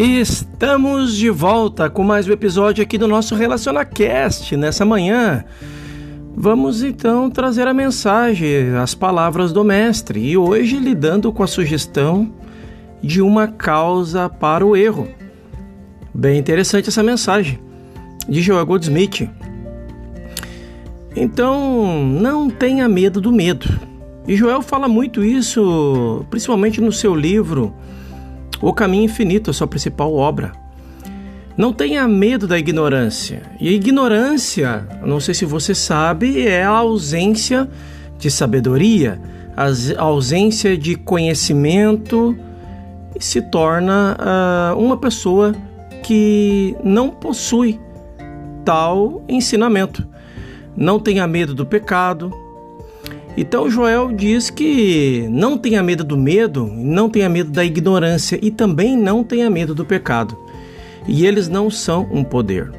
Estamos de volta com mais um episódio aqui do nosso RelacionaCast nessa manhã. Vamos então trazer a mensagem, as palavras do Mestre, e hoje lidando com a sugestão de uma causa para o erro. Bem interessante essa mensagem, de Joel Goldsmith. Então, não tenha medo do medo. E Joel fala muito isso, principalmente no seu livro o Caminho Infinito, a sua principal obra. Não tenha medo da ignorância. E a ignorância, não sei se você sabe, é a ausência de sabedoria, a ausência de conhecimento e se torna uh, uma pessoa que não possui tal ensinamento. Não tenha medo do pecado, então Joel diz que não tenha medo do medo, não tenha medo da ignorância e também não tenha medo do pecado. E eles não são um poder.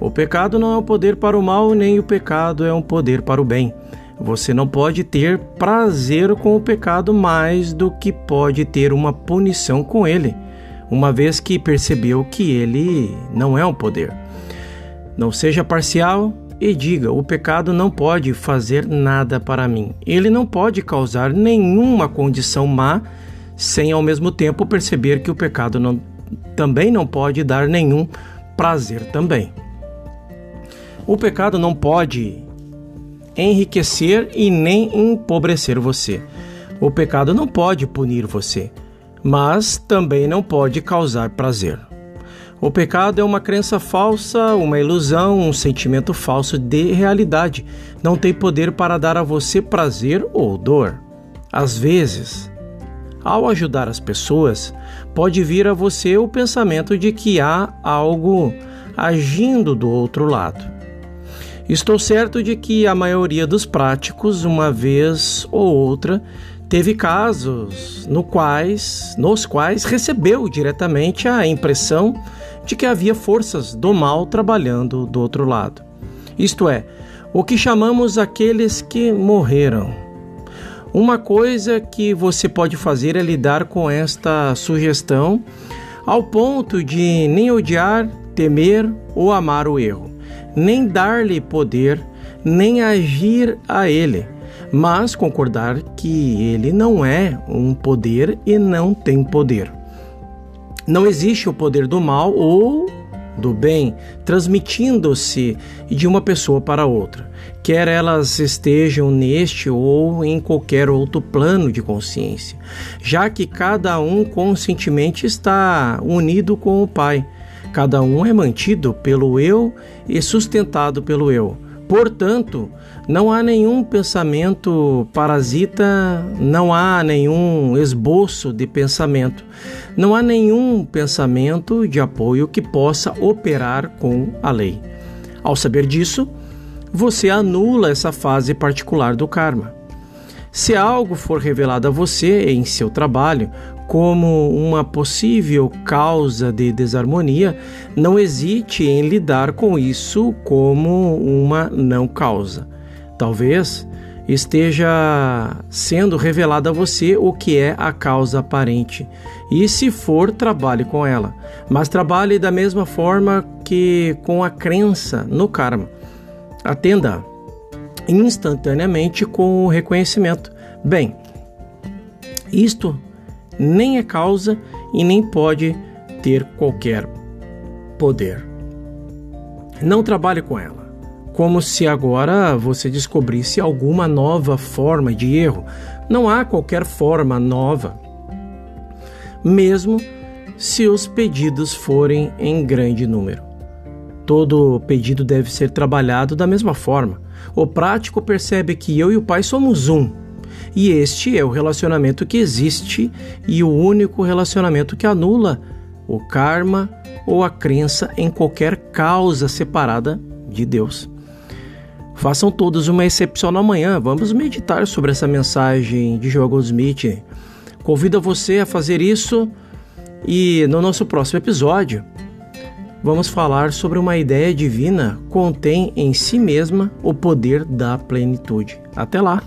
O pecado não é um poder para o mal, nem o pecado é um poder para o bem. Você não pode ter prazer com o pecado mais do que pode ter uma punição com ele, uma vez que percebeu que ele não é um poder. Não seja parcial, e diga: o pecado não pode fazer nada para mim. Ele não pode causar nenhuma condição má, sem ao mesmo tempo perceber que o pecado não, também não pode dar nenhum prazer também. O pecado não pode enriquecer e nem empobrecer você. O pecado não pode punir você, mas também não pode causar prazer. O pecado é uma crença falsa, uma ilusão, um sentimento falso de realidade. Não tem poder para dar a você prazer ou dor. Às vezes, ao ajudar as pessoas, pode vir a você o pensamento de que há algo agindo do outro lado. Estou certo de que a maioria dos práticos, uma vez ou outra, teve casos no quais, nos quais recebeu diretamente a impressão de que havia forças do mal trabalhando do outro lado. Isto é, o que chamamos aqueles que morreram. Uma coisa que você pode fazer é lidar com esta sugestão ao ponto de nem odiar, temer ou amar o erro, nem dar-lhe poder, nem agir a ele, mas concordar que ele não é um poder e não tem poder. Não existe o poder do mal ou do bem transmitindo-se de uma pessoa para outra, quer elas estejam neste ou em qualquer outro plano de consciência, já que cada um conscientemente está unido com o Pai. Cada um é mantido pelo eu e sustentado pelo eu. Portanto, não há nenhum pensamento parasita, não há nenhum esboço de pensamento, não há nenhum pensamento de apoio que possa operar com a lei. Ao saber disso, você anula essa fase particular do karma. Se algo for revelado a você em seu trabalho como uma possível causa de desarmonia, não hesite em lidar com isso como uma não causa. Talvez esteja sendo revelado a você o que é a causa aparente. E se for, trabalhe com ela. Mas trabalhe da mesma forma que com a crença no karma. Atenda instantaneamente com o reconhecimento. Bem, isto nem é causa e nem pode ter qualquer poder. Não trabalhe com ela como se agora você descobrisse alguma nova forma de erro. Não há qualquer forma nova, mesmo se os pedidos forem em grande número. Todo pedido deve ser trabalhado da mesma forma. O prático percebe que eu e o Pai somos um, e este é o relacionamento que existe e o único relacionamento que anula o karma ou a crença em qualquer causa separada de Deus. Façam todos uma excepcional manhã. Vamos meditar sobre essa mensagem de Joel Goldsmith. Convido você a fazer isso e no nosso próximo episódio vamos falar sobre uma ideia divina contém em si mesma o poder da plenitude. Até lá!